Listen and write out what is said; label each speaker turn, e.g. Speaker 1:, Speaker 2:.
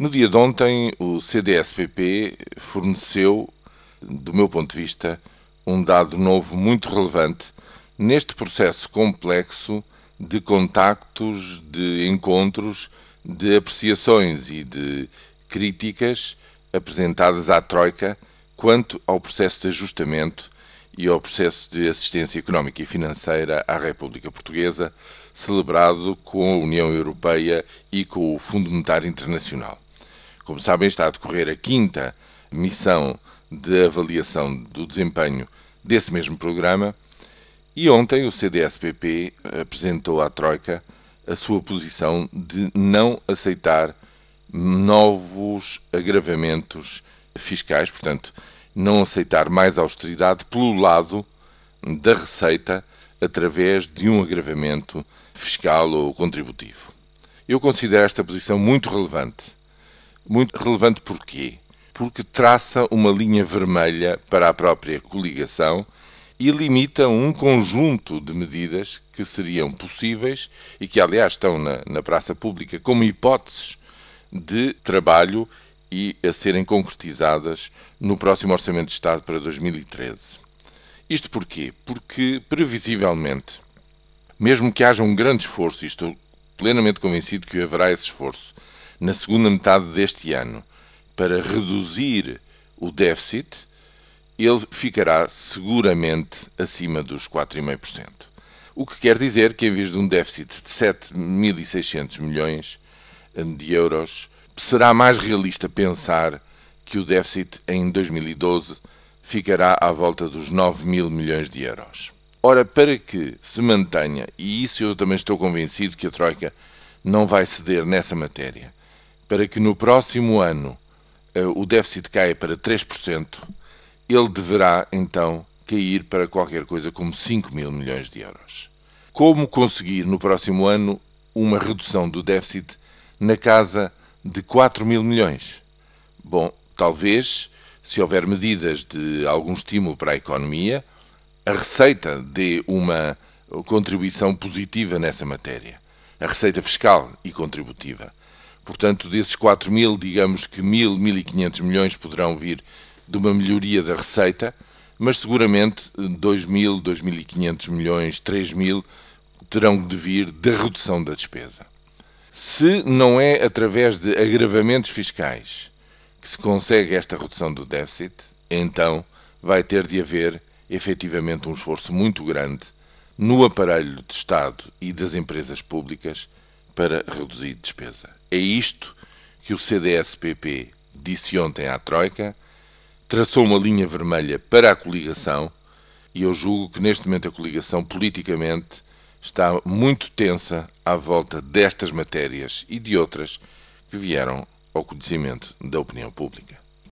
Speaker 1: No dia de ontem, o CDSPP forneceu, do meu ponto de vista, um dado novo muito relevante neste processo complexo de contactos, de encontros, de apreciações e de críticas apresentadas à Troika quanto ao processo de ajustamento e ao processo de assistência económica e financeira à República Portuguesa, celebrado com a União Europeia e com o Fundo Monetário Internacional. Como sabem, está a decorrer a quinta missão de avaliação do desempenho desse mesmo programa e ontem o CDSPP apresentou à Troika a sua posição de não aceitar novos agravamentos fiscais, portanto, não aceitar mais austeridade pelo lado da receita através de um agravamento fiscal ou contributivo. Eu considero esta posição muito relevante muito relevante porquê? Porque traça uma linha vermelha para a própria coligação e limita um conjunto de medidas que seriam possíveis e que, aliás, estão na, na praça pública como hipóteses de trabalho e a serem concretizadas no próximo Orçamento de Estado para 2013. Isto porquê? Porque, previsivelmente, mesmo que haja um grande esforço, e estou plenamente convencido que haverá esse esforço, na segunda metade deste ano para reduzir o déficit, ele ficará seguramente acima dos 4,5%. O que quer dizer que, em vez de um déficit de 7.600 milhões de euros, será mais realista pensar que o déficit em 2012 ficará à volta dos 9 mil milhões de euros. Ora, para que se mantenha, e isso eu também estou convencido que a Troika não vai ceder nessa matéria, para que no próximo ano uh, o déficit caia para 3%, ele deverá então cair para qualquer coisa como 5 mil milhões de euros. Como conseguir no próximo ano uma redução do déficit na casa de 4 mil milhões? Bom, talvez, se houver medidas de algum estímulo para a economia, a receita dê uma contribuição positiva nessa matéria. A receita fiscal e contributiva. Portanto, desses 4 mil, digamos que 1.000, 1.500 milhões poderão vir de uma melhoria da receita, mas seguramente 2.000, 2.500 milhões, 3.000 terão de vir da redução da despesa. Se não é através de agravamentos fiscais que se consegue esta redução do déficit, então vai ter de haver efetivamente um esforço muito grande no aparelho de Estado e das empresas públicas para reduzir despesa. É isto que o CDS-PP disse ontem à Troika, traçou uma linha vermelha para a coligação e eu julgo que neste momento a coligação politicamente está muito tensa à volta destas matérias e de outras que vieram ao conhecimento da opinião pública.